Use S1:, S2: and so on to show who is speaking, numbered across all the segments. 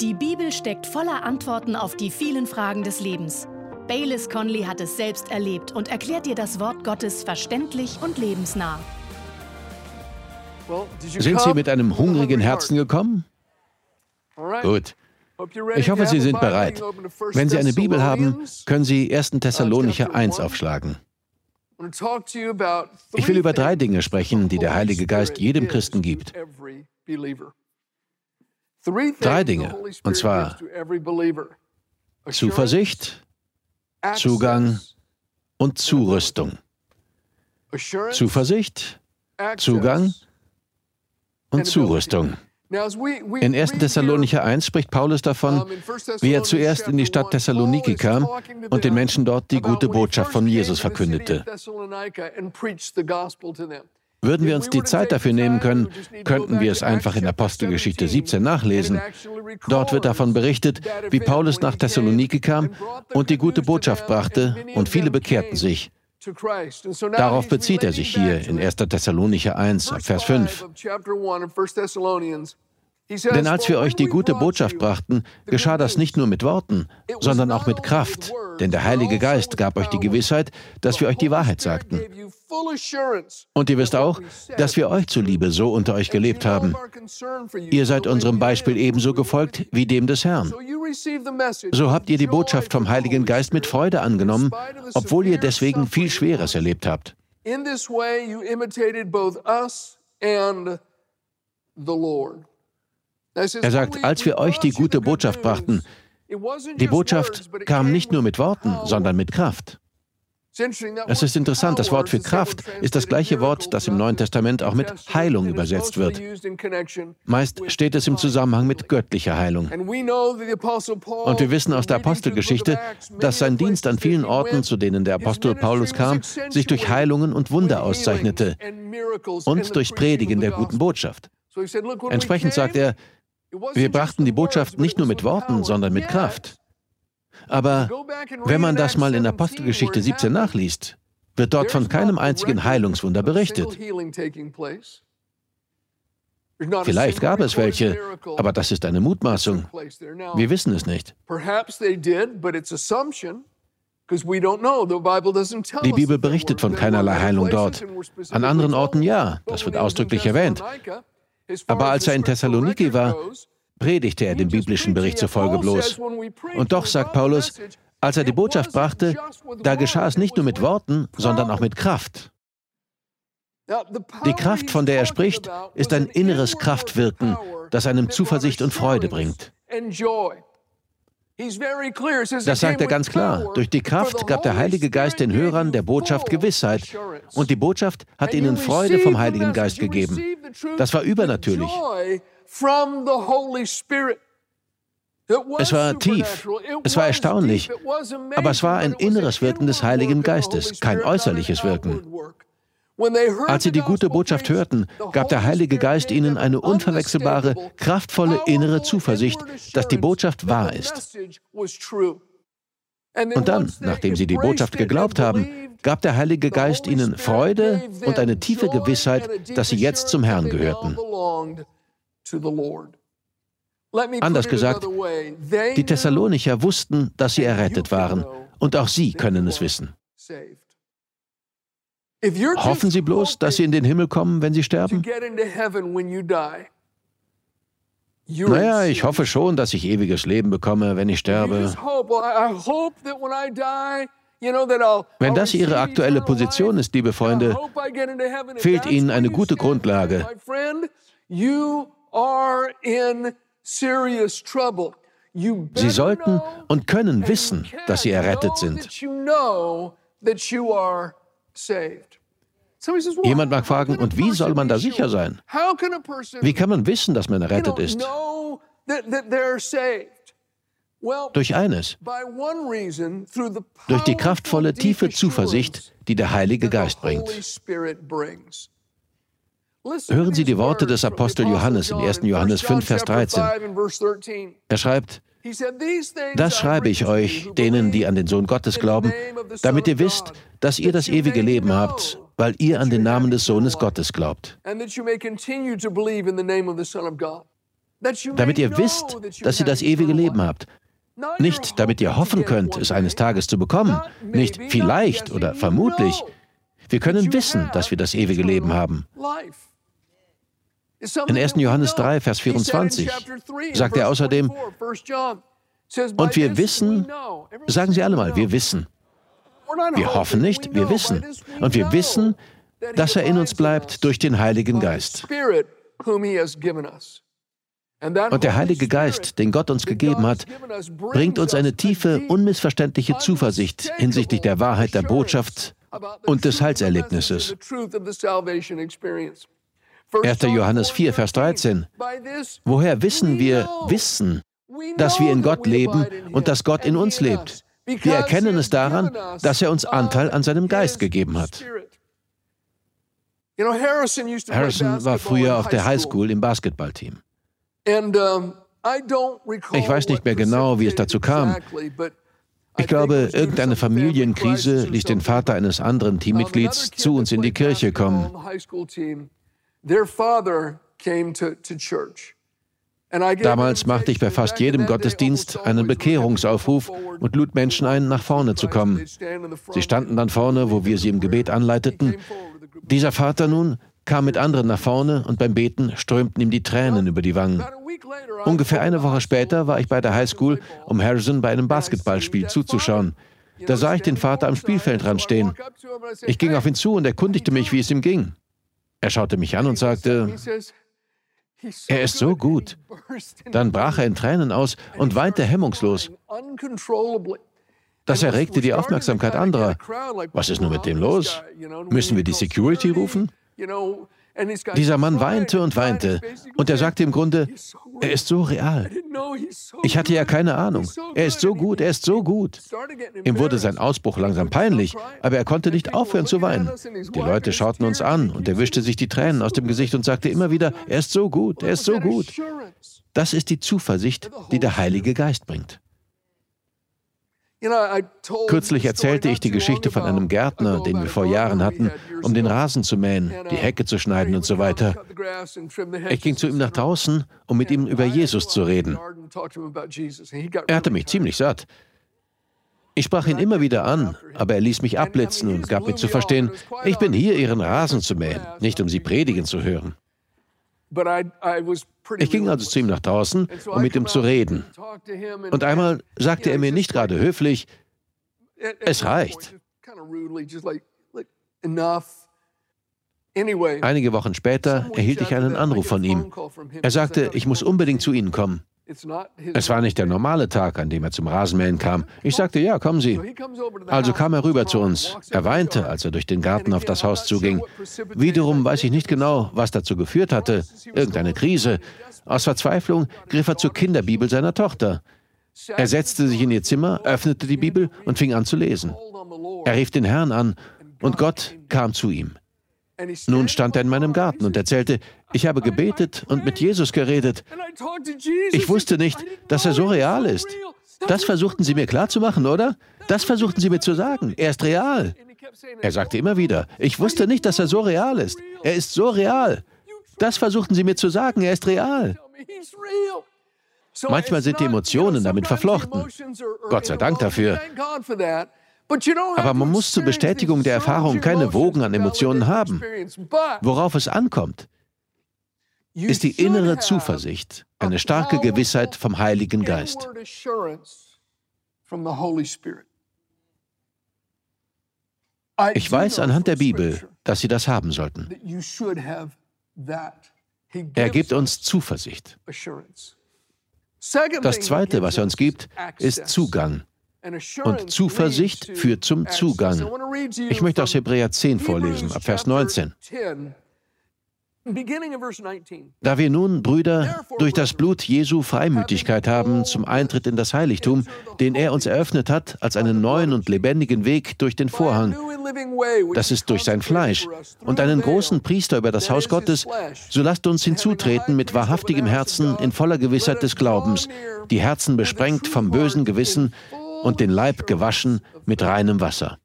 S1: Die Bibel steckt voller Antworten auf die vielen Fragen des Lebens. Baylis Conley hat es selbst erlebt und erklärt dir das Wort Gottes verständlich und lebensnah.
S2: Sind Sie mit einem hungrigen Herzen gekommen? Gut. Ich hoffe, Sie sind bereit. Wenn Sie eine Bibel haben, können Sie 1. Thessalonicher 1 aufschlagen. Ich will über drei Dinge sprechen, die der Heilige Geist jedem Christen gibt. Drei Dinge, und zwar Zuversicht, Zugang und Zurüstung. Zuversicht, Zugang und Zurüstung. In 1. Thessalonicher 1 spricht Paulus davon, wie er zuerst in die Stadt Thessaloniki kam und den Menschen dort die gute Botschaft von Jesus verkündete. Würden wir uns die Zeit dafür nehmen können, könnten wir es einfach in Apostelgeschichte 17 nachlesen. Dort wird davon berichtet, wie Paulus nach Thessaloniki kam und die gute Botschaft brachte und viele bekehrten sich. Darauf bezieht er sich hier in 1. Thessalonicher 1, Vers 5. Denn als wir euch die gute Botschaft brachten, geschah das nicht nur mit Worten, sondern auch mit Kraft. Denn der Heilige Geist gab euch die Gewissheit, dass wir euch die Wahrheit sagten. Und ihr wisst auch, dass wir euch zuliebe so unter euch gelebt haben. Ihr seid unserem Beispiel ebenso gefolgt wie dem des Herrn. So habt ihr die Botschaft vom Heiligen Geist mit Freude angenommen, obwohl ihr deswegen viel Schweres erlebt habt. In this way you imitated both us and the Lord. Er sagt, als wir euch die gute Botschaft brachten, die Botschaft kam nicht nur mit Worten, sondern mit Kraft. Es ist interessant, das Wort für Kraft ist das gleiche Wort, das im Neuen Testament auch mit Heilung übersetzt wird. Meist steht es im Zusammenhang mit göttlicher Heilung. Und wir wissen aus der Apostelgeschichte, dass sein Dienst an vielen Orten, zu denen der Apostel Paulus kam, sich durch Heilungen und Wunder auszeichnete und durch Predigen der guten Botschaft. Entsprechend sagt er, wir brachten die Botschaft nicht nur mit Worten, sondern mit Kraft. Aber wenn man das mal in Apostelgeschichte 17 nachliest, wird dort von keinem einzigen Heilungswunder berichtet. Vielleicht gab es welche, aber das ist eine Mutmaßung. Wir wissen es nicht. Die Bibel berichtet von keinerlei Heilung dort. An anderen Orten ja, das wird ausdrücklich erwähnt. Aber als er in Thessaloniki war, predigte er dem biblischen Bericht zufolge bloß. Und doch sagt Paulus, als er die Botschaft brachte, da geschah es nicht nur mit Worten, sondern auch mit Kraft. Die Kraft, von der er spricht, ist ein inneres Kraftwirken, das einem Zuversicht und Freude bringt. Das sagt er ganz klar. Durch die Kraft gab der Heilige Geist den Hörern der Botschaft Gewissheit. Und die Botschaft hat ihnen Freude vom Heiligen Geist gegeben. Das war übernatürlich. Es war tief, es war erstaunlich, aber es war ein inneres Wirken des Heiligen Geistes, kein äußerliches Wirken. Als sie die gute Botschaft hörten, gab der Heilige Geist ihnen eine unverwechselbare, kraftvolle innere Zuversicht, dass die Botschaft wahr ist. Und dann, nachdem sie die Botschaft geglaubt haben, gab der Heilige Geist ihnen Freude und eine tiefe Gewissheit, dass sie jetzt zum Herrn gehörten. Anders gesagt, die Thessalonicher wussten, dass sie errettet waren, und auch sie können es wissen. Hoffen Sie bloß, dass Sie in den Himmel kommen, wenn Sie sterben? Naja, ich hoffe schon, dass ich ewiges Leben bekomme, wenn ich sterbe. Wenn das Ihre aktuelle Position ist, liebe Freunde, fehlt Ihnen eine gute Grundlage. Sie sollten und können wissen, dass Sie errettet sind. Jemand mag fragen, und wie soll man da sicher sein? Wie kann man wissen, dass man errettet ist? Durch eines, durch die kraftvolle, tiefe Zuversicht, die der Heilige Geist bringt. Hören Sie die Worte des Apostel Johannes in 1. Johannes 5, Vers 13. Er schreibt, das schreibe ich euch, denen, die an den Sohn Gottes glauben, damit ihr wisst, dass ihr das ewige Leben habt, weil ihr an den Namen des Sohnes Gottes glaubt. damit ihr wisst, dass ihr das ewige Leben habt. Nicht, damit ihr hoffen könnt, es eines Tages zu bekommen. Nicht vielleicht oder vermutlich. Wir können wissen, dass wir das ewige Leben haben. In 1. Johannes 3, Vers 24 sagt er außerdem, und wir wissen, sagen Sie alle mal, wir wissen. Wir hoffen nicht, wir wissen. Und wir wissen, dass er in uns bleibt durch den Heiligen Geist. Und der Heilige Geist, den Gott uns gegeben hat, bringt uns eine tiefe, unmissverständliche Zuversicht hinsichtlich der Wahrheit der Botschaft und des Heilserlebnisses. 1. Johannes 4, Vers 13. Woher wissen wir, wissen, dass wir in Gott leben und dass Gott in uns lebt? Wir erkennen es daran, dass er uns Anteil an seinem Geist gegeben hat. Harrison war früher auf der Highschool im Basketballteam. Ich weiß nicht mehr genau, wie es dazu kam. Ich glaube, irgendeine Familienkrise ließ den Vater eines anderen Teammitglieds zu uns in die Kirche kommen. Damals machte ich bei fast jedem Gottesdienst einen Bekehrungsaufruf und lud Menschen ein, nach vorne zu kommen. Sie standen dann vorne, wo wir sie im Gebet anleiteten. Dieser Vater nun kam mit anderen nach vorne und beim Beten strömten ihm die Tränen über die Wangen. Ungefähr eine Woche später war ich bei der Highschool, um Harrison bei einem Basketballspiel zuzuschauen. Da sah ich den Vater am Spielfeldrand stehen. Ich ging auf ihn zu und erkundigte mich, wie es ihm ging. Er schaute mich an und sagte, er ist so gut. Dann brach er in Tränen aus und weinte hemmungslos. Das erregte die Aufmerksamkeit anderer. Was ist nun mit dem los? Müssen wir die Security rufen? Dieser Mann weinte und weinte und er sagte im Grunde, er ist so real. Ich hatte ja keine Ahnung. Er ist so gut, er ist so gut. Ihm wurde sein Ausbruch langsam peinlich, aber er konnte nicht aufhören zu weinen. Die Leute schauten uns an und er wischte sich die Tränen aus dem Gesicht und sagte immer wieder, er ist so gut, er ist so gut. Das ist die Zuversicht, die der Heilige Geist bringt. Kürzlich erzählte ich die Geschichte von einem Gärtner, den wir vor Jahren hatten, um den Rasen zu mähen, die Hecke zu schneiden und so weiter. Ich ging zu ihm nach draußen, um mit ihm über Jesus zu reden. Er hatte mich ziemlich satt. Ich sprach ihn immer wieder an, aber er ließ mich abblitzen und gab mir zu verstehen, ich bin hier, Ihren Rasen zu mähen, nicht um Sie predigen zu hören. Ich ging also zu ihm nach draußen, um mit ihm zu reden. Und einmal sagte er mir nicht gerade höflich, es reicht. Einige Wochen später erhielt ich einen Anruf von ihm. Er sagte, ich muss unbedingt zu Ihnen kommen. Es war nicht der normale Tag, an dem er zum Rasenmähen kam. Ich sagte, ja, kommen Sie. Also kam er rüber zu uns. Er weinte, als er durch den Garten auf das Haus zuging. Wiederum weiß ich nicht genau, was dazu geführt hatte. Irgendeine Krise. Aus Verzweiflung griff er zur Kinderbibel seiner Tochter. Er setzte sich in ihr Zimmer, öffnete die Bibel und fing an zu lesen. Er rief den Herrn an und Gott kam zu ihm. Nun stand er in meinem Garten und erzählte, ich habe gebetet und mit Jesus geredet. Ich wusste nicht, dass er so real ist. Das versuchten Sie mir klarzumachen, oder? Das versuchten Sie mir zu sagen. Er ist real. Er sagte immer wieder, ich wusste nicht, dass er so real ist. Er ist so real. Das versuchten Sie mir zu sagen, er ist real. Manchmal sind die Emotionen damit verflochten. Gott sei Dank dafür. Aber man muss zur Bestätigung der Erfahrung keine Wogen an Emotionen haben. Worauf es ankommt, ist die innere Zuversicht, eine starke Gewissheit vom Heiligen Geist. Ich weiß anhand der Bibel, dass Sie das haben sollten. Er gibt uns Zuversicht. Das Zweite, was er uns gibt, ist Zugang. Und Zuversicht führt zum Zugang. Ich möchte aus Hebräer 10 vorlesen, ab Vers 19. Da wir nun, Brüder, durch das Blut Jesu Freimütigkeit haben zum Eintritt in das Heiligtum, den er uns eröffnet hat, als einen neuen und lebendigen Weg durch den Vorhang, das ist durch sein Fleisch, und einen großen Priester über das Haus Gottes, so lasst uns hinzutreten mit wahrhaftigem Herzen in voller Gewissheit des Glaubens, die Herzen besprengt vom bösen Gewissen und den Leib gewaschen mit reinem Wasser.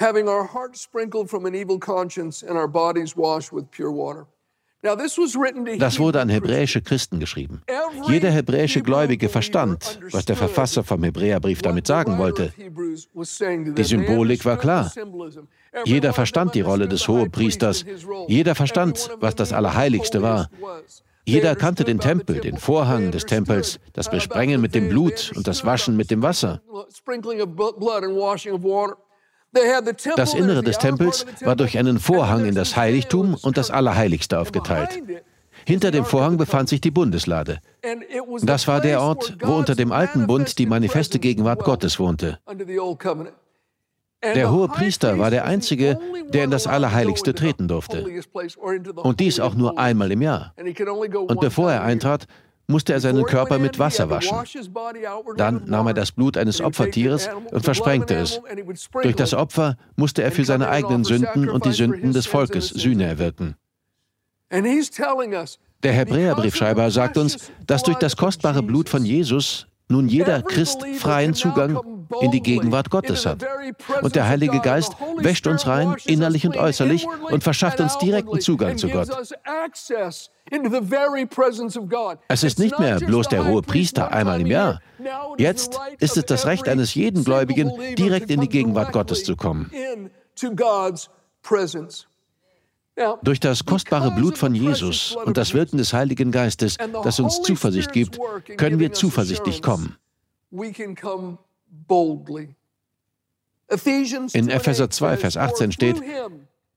S2: Having our hearts sprinkled from an evil conscience and our bodies washed with pure water. Das wurde an hebräische Christen geschrieben. Jeder hebräische Gläubige verstand, was der Verfasser vom Hebräerbrief damit sagen wollte. Die Symbolik war klar. Jeder verstand die Rolle des Hohepriesters. Jeder verstand, was das Allerheiligste war. Jeder kannte den Tempel, den Vorhang des Tempels, das Besprengen mit dem Blut und das Waschen mit dem Wasser. Das Innere des Tempels war durch einen Vorhang in das Heiligtum und das Allerheiligste aufgeteilt. Hinter dem Vorhang befand sich die Bundeslade. Das war der Ort, wo unter dem alten Bund die manifeste Gegenwart Gottes wohnte. Der hohe Priester war der Einzige, der in das Allerheiligste treten durfte. Und dies auch nur einmal im Jahr. Und bevor er eintrat, musste er seinen Körper mit Wasser waschen. Dann nahm er das Blut eines Opfertieres und versprengte es. Durch das Opfer musste er für seine eigenen Sünden und die Sünden des Volkes Sühne erwirken. Der Hebräerbriefschreiber sagt uns, dass durch das kostbare Blut von Jesus nun jeder Christ freien Zugang in die Gegenwart Gottes hat. Und der Heilige Geist wäscht uns rein, innerlich und äußerlich, und verschafft uns direkten Zugang zu Gott. Es ist nicht mehr bloß der hohe Priester einmal im Jahr. Jetzt ist es das Recht eines jeden Gläubigen, direkt in die Gegenwart Gottes zu kommen. Durch das kostbare Blut von Jesus und das Wirken des Heiligen Geistes, das uns Zuversicht gibt, können wir zuversichtlich kommen. In Epheser 2, Vers 18 steht,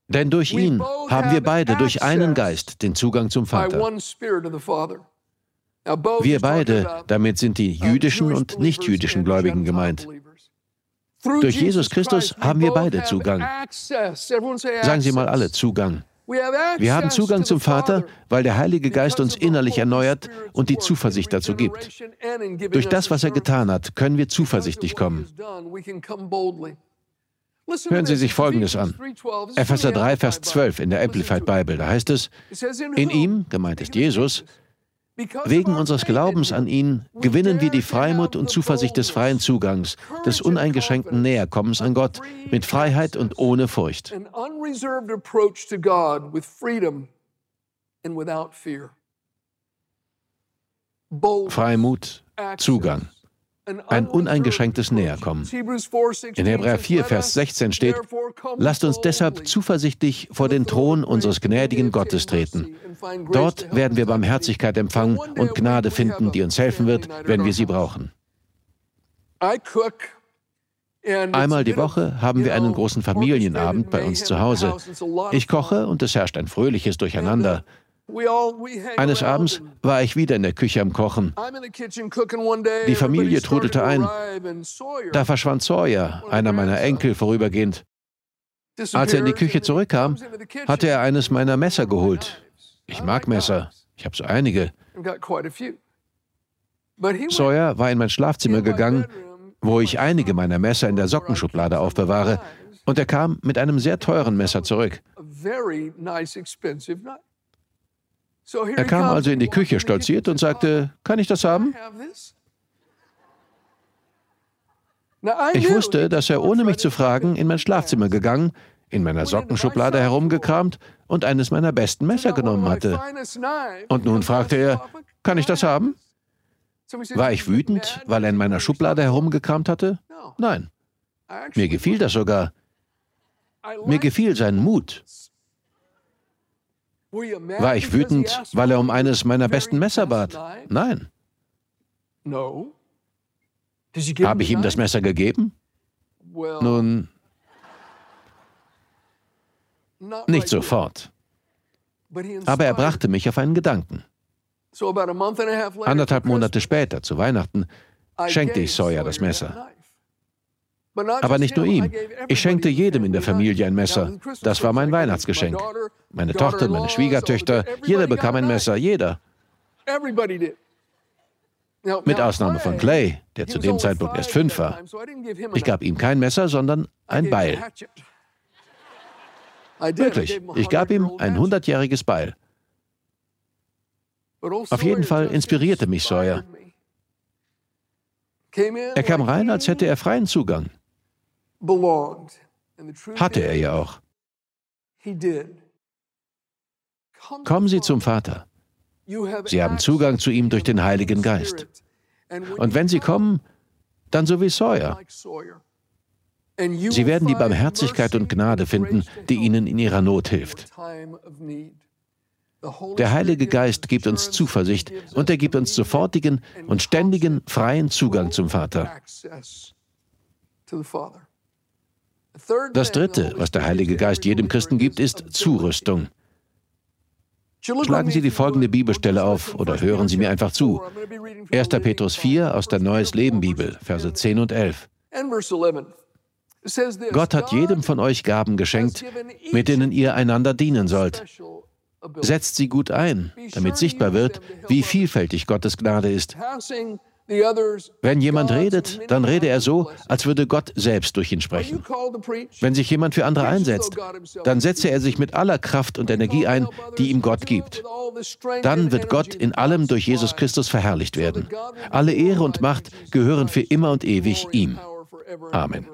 S2: denn durch ihn haben wir beide durch einen Geist den Zugang zum Vater. Wir beide, damit sind die jüdischen und nichtjüdischen Gläubigen gemeint. Durch Jesus Christus haben wir beide Zugang. Sagen Sie mal alle Zugang. Wir haben Zugang zum Vater, weil der Heilige Geist uns innerlich erneuert und die Zuversicht dazu gibt. Durch das, was er getan hat, können wir zuversichtlich kommen. Hören Sie sich Folgendes an. Epheser 3, Vers 12 in der Amplified Bible, da heißt es, in ihm, gemeint ist Jesus, Wegen unseres Glaubens an ihn gewinnen wir die Freimut und Zuversicht des freien Zugangs, des uneingeschränkten Näherkommens an Gott, mit Freiheit und ohne Furcht. Freimut, Zugang ein uneingeschränktes Näherkommen. In Hebräer 4, Vers 16 steht, lasst uns deshalb zuversichtlich vor den Thron unseres gnädigen Gottes treten. Dort werden wir Barmherzigkeit empfangen und Gnade finden, die uns helfen wird, wenn wir sie brauchen. Einmal die Woche haben wir einen großen Familienabend bei uns zu Hause. Ich koche und es herrscht ein fröhliches Durcheinander. Eines Abends war ich wieder in der Küche am Kochen. Die Familie trudelte ein. Da verschwand Sawyer, einer meiner Enkel, vorübergehend. Als er in die Küche zurückkam, hatte er eines meiner Messer geholt. Ich mag Messer. Ich habe so einige. Sawyer war in mein Schlafzimmer gegangen, wo ich einige meiner Messer in der Sockenschublade aufbewahre, und er kam mit einem sehr teuren Messer zurück. Er kam also in die Küche stolziert und sagte, kann ich das haben? Ich wusste, dass er ohne mich zu fragen in mein Schlafzimmer gegangen, in meiner Sockenschublade herumgekramt und eines meiner besten Messer genommen hatte. Und nun fragte er, kann ich das haben? War ich wütend, weil er in meiner Schublade herumgekramt hatte? Nein. Mir gefiel das sogar. Mir gefiel sein Mut. War ich wütend, weil er um eines meiner besten Messer bat? Nein. Habe ich ihm das Messer gegeben? Nun, nicht sofort. Aber er brachte mich auf einen Gedanken. Anderthalb Monate später, zu Weihnachten, schenkte ich Sawyer das Messer. Aber nicht nur ihm. Ich schenkte jedem in der Familie ein Messer. Das war mein Weihnachtsgeschenk. Meine Tochter, meine Schwiegertöchter, jeder bekam ein Messer, jeder. Mit Ausnahme von Clay, der zu dem Zeitpunkt erst fünf war. Ich gab ihm kein Messer, sondern ein Beil. Wirklich, ich gab ihm ein hundertjähriges Beil. Auf jeden Fall inspirierte mich Sawyer. Er kam rein, als hätte er freien Zugang. Hatte er ja auch. Kommen Sie zum Vater. Sie haben Zugang zu ihm durch den Heiligen Geist. Und wenn Sie kommen, dann so wie Sawyer. Sie werden die Barmherzigkeit und Gnade finden, die Ihnen in Ihrer Not hilft. Der Heilige Geist gibt uns Zuversicht und er gibt uns sofortigen und ständigen freien Zugang zum Vater. Das Dritte, was der Heilige Geist jedem Christen gibt, ist Zurüstung. Schlagen Sie die folgende Bibelstelle auf oder hören Sie mir einfach zu. 1. Petrus 4 aus der Neues Leben Bibel, Verse 10 und 11. Gott hat jedem von euch Gaben geschenkt, mit denen ihr einander dienen sollt. Setzt sie gut ein, damit sichtbar wird, wie vielfältig Gottes Gnade ist. Wenn jemand redet, dann rede er so, als würde Gott selbst durch ihn sprechen. Wenn sich jemand für andere einsetzt, dann setze er sich mit aller Kraft und Energie ein, die ihm Gott gibt. Dann wird Gott in allem durch Jesus Christus verherrlicht werden. Alle Ehre und Macht gehören für immer und ewig ihm. Amen.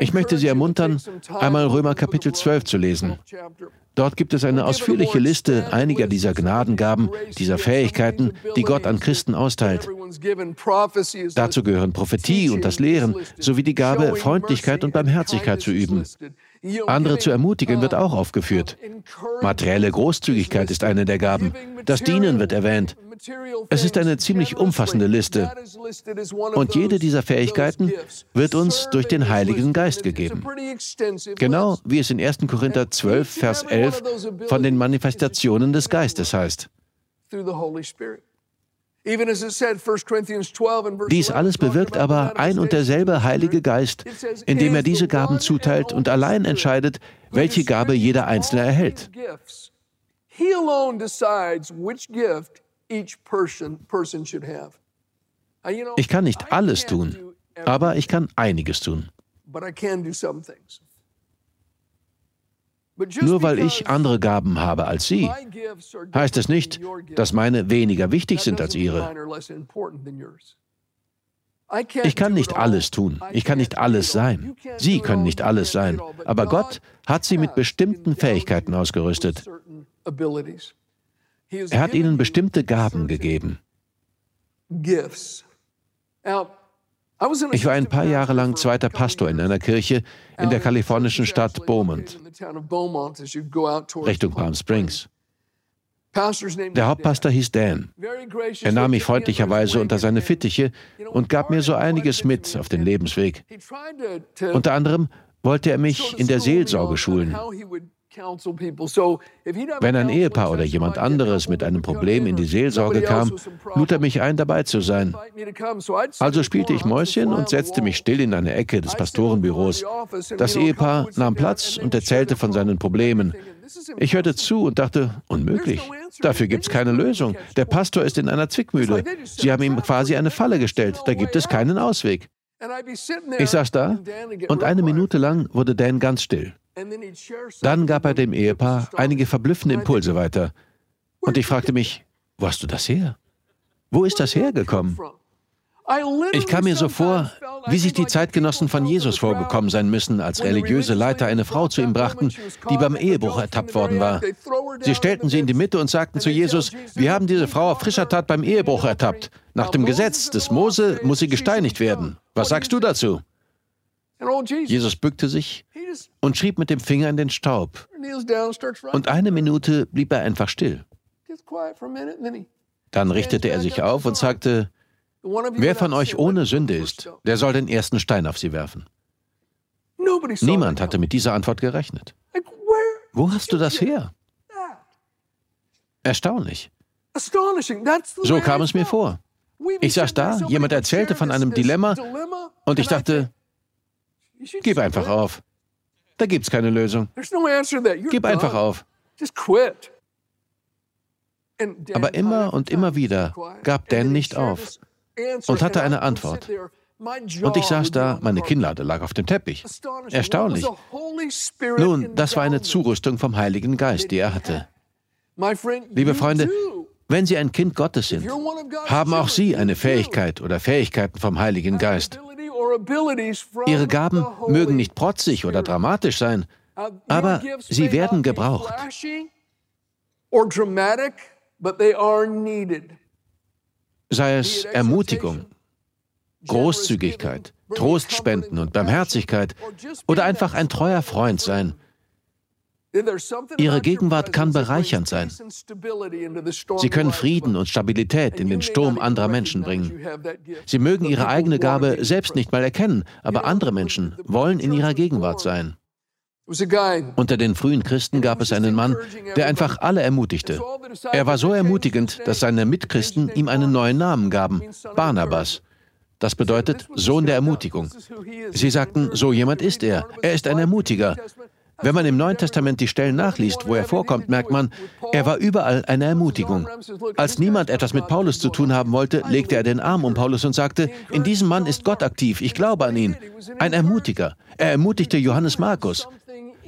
S2: Ich möchte Sie ermuntern, einmal Römer Kapitel 12 zu lesen. Dort gibt es eine ausführliche Liste einiger dieser Gnadengaben, dieser Fähigkeiten, die Gott an Christen austeilt. Dazu gehören Prophetie und das Lehren sowie die Gabe, Freundlichkeit und Barmherzigkeit zu üben. Andere zu ermutigen wird auch aufgeführt. Materielle Großzügigkeit ist eine der Gaben. Das Dienen wird erwähnt. Es ist eine ziemlich umfassende Liste. Und jede dieser Fähigkeiten wird uns durch den Heiligen Geist gegeben. Genau wie es in 1. Korinther 12, Vers 11 von den Manifestationen des Geistes heißt. Dies alles bewirkt aber ein und derselbe Heilige Geist, indem er diese Gaben zuteilt und allein entscheidet, welche Gabe jeder Einzelne erhält. Ich kann nicht alles tun, aber ich kann einiges tun. Nur weil ich andere Gaben habe als Sie, heißt es nicht, dass meine weniger wichtig sind als Ihre. Ich kann nicht alles tun, ich kann nicht alles sein. Sie können nicht alles sein, aber Gott hat Sie mit bestimmten Fähigkeiten ausgerüstet. Er hat Ihnen bestimmte Gaben gegeben. Ich war ein paar Jahre lang zweiter Pastor in einer Kirche in der kalifornischen Stadt Beaumont, Richtung Palm Springs. Der Hauptpastor hieß Dan. Er nahm mich freundlicherweise unter seine Fittiche und gab mir so einiges mit auf den Lebensweg. Unter anderem wollte er mich in der Seelsorge schulen. Wenn ein Ehepaar oder jemand anderes mit einem Problem in die Seelsorge kam, lud er mich ein, dabei zu sein. Also spielte ich Mäuschen und setzte mich still in eine Ecke des Pastorenbüros. Das Ehepaar nahm Platz und erzählte von seinen Problemen. Ich hörte zu und dachte, unmöglich. Dafür gibt es keine Lösung. Der Pastor ist in einer Zwickmühle. Sie haben ihm quasi eine Falle gestellt. Da gibt es keinen Ausweg. Ich saß da und eine Minute lang wurde Dan ganz still. Dann gab er dem Ehepaar einige verblüffende Impulse weiter. Und ich fragte mich, wo hast du das her? Wo ist das hergekommen? Ich kam mir so vor, wie sich die Zeitgenossen von Jesus vorgekommen sein müssen, als religiöse Leiter eine Frau zu ihm brachten, die beim Ehebruch ertappt worden war. Sie stellten sie in die Mitte und sagten zu Jesus, wir haben diese Frau auf frischer Tat beim Ehebruch ertappt. Nach dem Gesetz des Mose muss sie gesteinigt werden. Was sagst du dazu? Jesus bückte sich und schrieb mit dem Finger in den Staub. Und eine Minute blieb er einfach still. Dann richtete er sich auf und sagte, wer von euch ohne Sünde ist, der soll den ersten Stein auf sie werfen. Niemand hatte mit dieser Antwort gerechnet. Wo hast du das her? Erstaunlich. So kam es mir vor. Ich saß da, jemand erzählte von einem Dilemma und ich dachte, gib einfach auf. Da gibt es keine Lösung. Gib einfach auf. Aber immer und immer wieder gab Dan nicht auf und hatte eine Antwort. Und ich saß da, meine Kinnlade lag auf dem Teppich. Erstaunlich. Nun, das war eine Zurüstung vom Heiligen Geist, die er hatte. Liebe Freunde, wenn Sie ein Kind Gottes sind, haben auch Sie eine Fähigkeit oder Fähigkeiten vom Heiligen Geist. Ihre Gaben mögen nicht protzig oder dramatisch sein, Aber sie werden gebraucht. Sei es Ermutigung, Großzügigkeit, Trostspenden und Barmherzigkeit oder einfach ein treuer Freund sein. Ihre Gegenwart kann bereichernd sein. Sie können Frieden und Stabilität in den Sturm anderer Menschen bringen. Sie mögen ihre eigene Gabe selbst nicht mal erkennen, aber andere Menschen wollen in ihrer Gegenwart sein. Unter den frühen Christen gab es einen Mann, der einfach alle ermutigte. Er war so ermutigend, dass seine Mitchristen ihm einen neuen Namen gaben, Barnabas. Das bedeutet Sohn der Ermutigung. Sie sagten, so jemand ist er. Er ist ein Ermutiger. Wenn man im Neuen Testament die Stellen nachliest, wo er vorkommt, merkt man, er war überall eine Ermutigung. Als niemand etwas mit Paulus zu tun haben wollte, legte er den Arm um Paulus und sagte, in diesem Mann ist Gott aktiv, ich glaube an ihn. Ein Ermutiger. Er ermutigte Johannes Markus.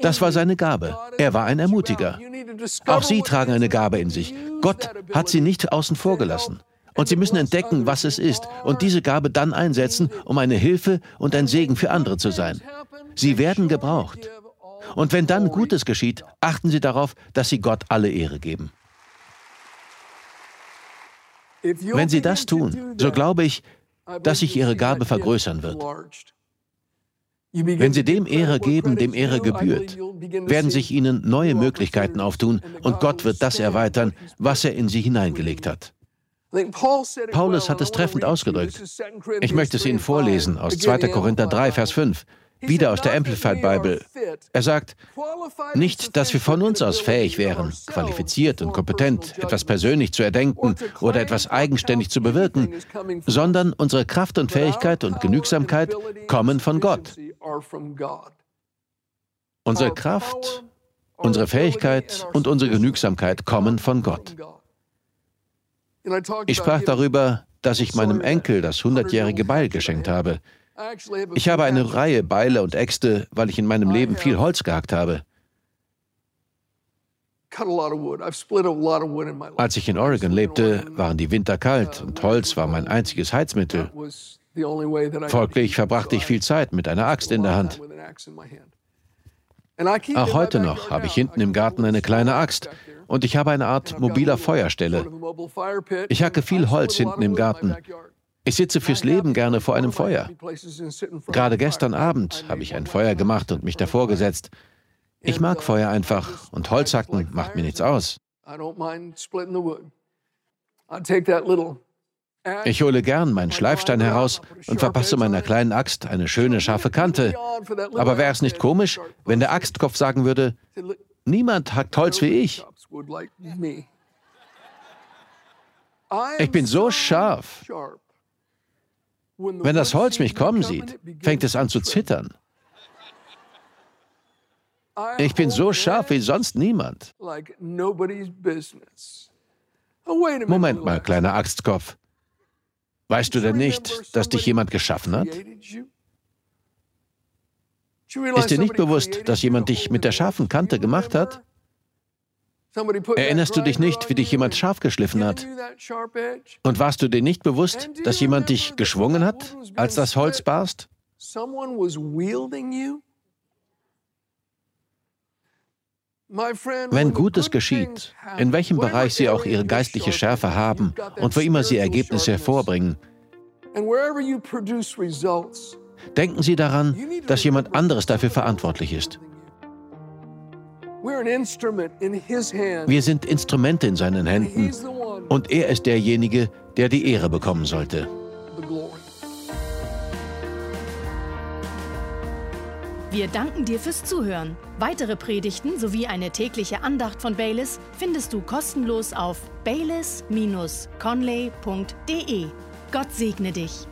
S2: Das war seine Gabe. Er war ein Ermutiger. Auch Sie tragen eine Gabe in sich. Gott hat Sie nicht außen vor gelassen. Und Sie müssen entdecken, was es ist und diese Gabe dann einsetzen, um eine Hilfe und ein Segen für andere zu sein. Sie werden gebraucht. Und wenn dann Gutes geschieht, achten Sie darauf, dass Sie Gott alle Ehre geben. Wenn Sie das tun, so glaube ich, dass sich Ihre Gabe vergrößern wird. Wenn Sie dem Ehre geben, dem Ehre gebührt, werden sich Ihnen neue Möglichkeiten auftun und Gott wird das erweitern, was er in Sie hineingelegt hat. Paulus hat es treffend ausgedrückt. Ich möchte es Ihnen vorlesen aus 2. Korinther 3, Vers 5 wieder aus der Amplified Bible. Er sagt, nicht, dass wir von uns aus fähig wären, qualifiziert und kompetent, etwas persönlich zu erdenken oder etwas eigenständig zu bewirken, sondern unsere Kraft und Fähigkeit und Genügsamkeit kommen von Gott. Unsere Kraft, unsere Fähigkeit und unsere Genügsamkeit kommen von Gott. Ich sprach darüber, dass ich meinem Enkel das hundertjährige Beil geschenkt habe. Ich habe eine Reihe Beile und Äxte, weil ich in meinem Leben viel Holz gehackt habe. Als ich in Oregon lebte, waren die Winter kalt und Holz war mein einziges Heizmittel. Folglich verbrachte ich viel Zeit mit einer Axt in der Hand. Auch heute noch habe ich hinten im Garten eine kleine Axt und ich habe eine Art mobiler Feuerstelle. Ich hacke viel Holz hinten im Garten. Ich sitze fürs Leben gerne vor einem Feuer. Gerade gestern Abend habe ich ein Feuer gemacht und mich davor gesetzt. Ich mag Feuer einfach und Holzhacken macht mir nichts aus. Ich hole gern meinen Schleifstein heraus und verpasse meiner kleinen Axt eine schöne scharfe Kante. Aber wäre es nicht komisch, wenn der Axtkopf sagen würde, niemand hackt Holz wie ich? Ich bin so scharf. Wenn das Holz mich kommen sieht, fängt es an zu zittern. Ich bin so scharf wie sonst niemand. Moment mal, kleiner Axtkopf. Weißt du denn nicht, dass dich jemand geschaffen hat? Ist dir nicht bewusst, dass jemand dich mit der scharfen Kante gemacht hat? Erinnerst du dich nicht, wie dich jemand scharf geschliffen hat? Und warst du dir nicht bewusst, dass jemand dich geschwungen hat, als das Holz barst? Wenn Gutes geschieht, in welchem Bereich Sie auch Ihre geistliche Schärfe haben und wo immer Sie Ergebnisse hervorbringen, denken Sie daran, dass jemand anderes dafür verantwortlich ist. Wir sind Instrumente in seinen Händen und er ist derjenige, der die Ehre bekommen sollte.
S1: Wir danken dir fürs Zuhören. Weitere Predigten sowie eine tägliche Andacht von Baylis findest du kostenlos auf baylis-conley.de. Gott segne dich.